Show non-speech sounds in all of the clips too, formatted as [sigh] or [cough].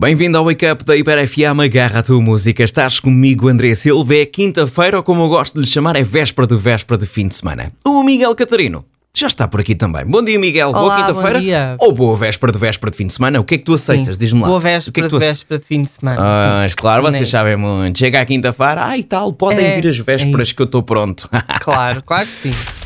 Bem-vindo ao Wake Up da Hiper FM, agarra a tua música. Estás comigo, André Silva. É quinta-feira, ou como eu gosto de lhe chamar, é véspera de véspera de fim de semana. O Miguel Catarino já está por aqui também. Bom dia, Miguel. Olá, boa quinta-feira. bom dia. Ou boa véspera de véspera de fim de semana. O que é que tu aceitas? Diz-me lá. Boa o que é véspera que tu de véspera de fim de semana. Ah, mas claro, Né? vocês sabem muito. Chega à quinta-feira, ai tal, podem É, vir as vésperas é que eu estou pronto. [laughs] Claro, claro que sim.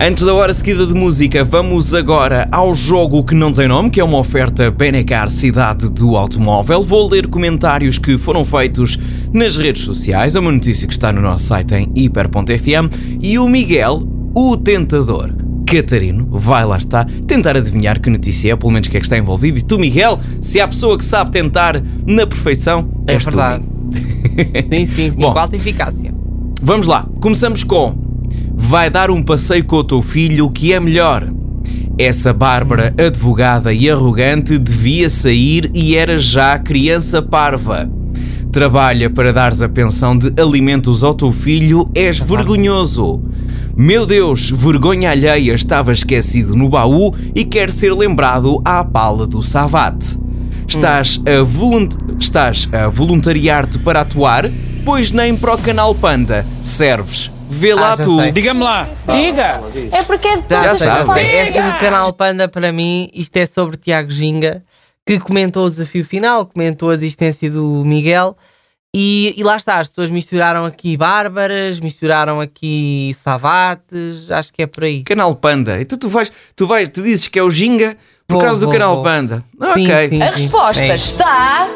Antes da hora seguida de música, vamos agora ao jogo que não tem nome, que é uma oferta Benecar Cidade do Automóvel. Vou ler comentários que foram feitos nas redes sociais, é uma notícia que está no nosso site em hiper.fm e o Miguel, o tentador. Catarino, vai lá está, tentar adivinhar que notícia é, pelo menos que é que está envolvido. E tu, Miguel, se há pessoa que sabe tentar na perfeição, É és tu, verdade. Miguel. Sim, sim, sim. [laughs] Bom. Alta eficácia. Vamos lá, começamos com Vai dar um passeio com o teu filho, que é melhor? Essa Bárbara, advogada e arrogante, devia sair e era já criança parva. Trabalha para dares a pensão de alimentos ao teu filho, és vergonhoso. Meu Deus, vergonha alheia estava esquecido no baú e quer ser lembrado à pala do savate. Estás a, volunt- estás a voluntariar-te para atuar, pois nem para o canal Panda serves. Vê lá Ah, tu. Diga-me lá, diga! É porque é de Já, sabe. Esta do canal Panda, para mim, isto é sobre Tiago Ginga, que comentou o desafio final, comentou a existência do Miguel. E, e lá está, as pessoas misturaram aqui bárbaras, misturaram aqui savates, acho que é por aí. Canal Panda. Então tu vais, tu vais, tu dizes que é o Ginga por Vou, causa do vou, canal vou. Panda. Sim, ok. sim, A sim. resposta É. está.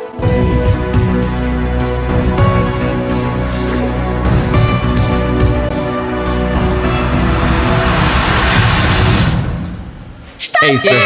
É isso mesmo.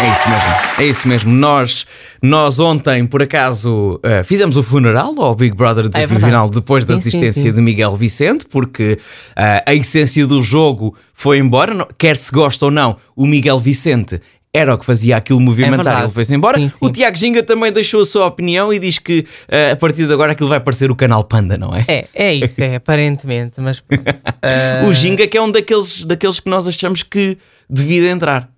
É isso mesmo. É isso mesmo. Nós, nós ontem, por acaso, eh, fizemos o funeral ao Big Brother Desafio verdade. Final depois da Sim, desistência sim. de Miguel Vicente, porque eh, a essência do jogo foi embora, quer se gosta ou não, o Miguel Vicente era o que fazia aquilo movimentar, verdade. ele foi-se embora. Sim, sim. O Tiago Ginga também deixou a sua opinião e diz que eh, a partir de agora aquilo vai parecer o canal Panda, não é? É, é isso, é, aparentemente, mas ah, [laughs] O Ginga que é um daqueles, daqueles que nós achamos que devia de entrar.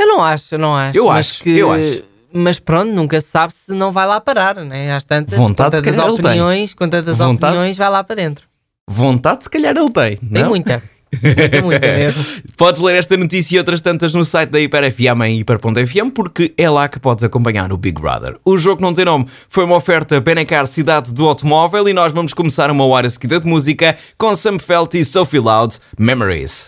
eu não acho, eu não acho. Eu acho, que- eu acho. Mas pronto, nunca se sabe se não vai lá parar, né? Às tantas, Vontade, com tantas tem. opiniões, com tantas Vontade? opiniões, vai lá para dentro. Vontade, se calhar ele tem. Tem não? muita. [laughs] Muita, muita mesmo. [laughs] Podes ler esta notícia e outras tantas no site da Hiper FM em hiper.fm porque é lá que podes acompanhar o Big Brother. O jogo não tem nome foi uma oferta Benacar Cidade do Automóvel e nós vamos começar uma hora seguida de música com Sam Felt e Sophie Loud Memories.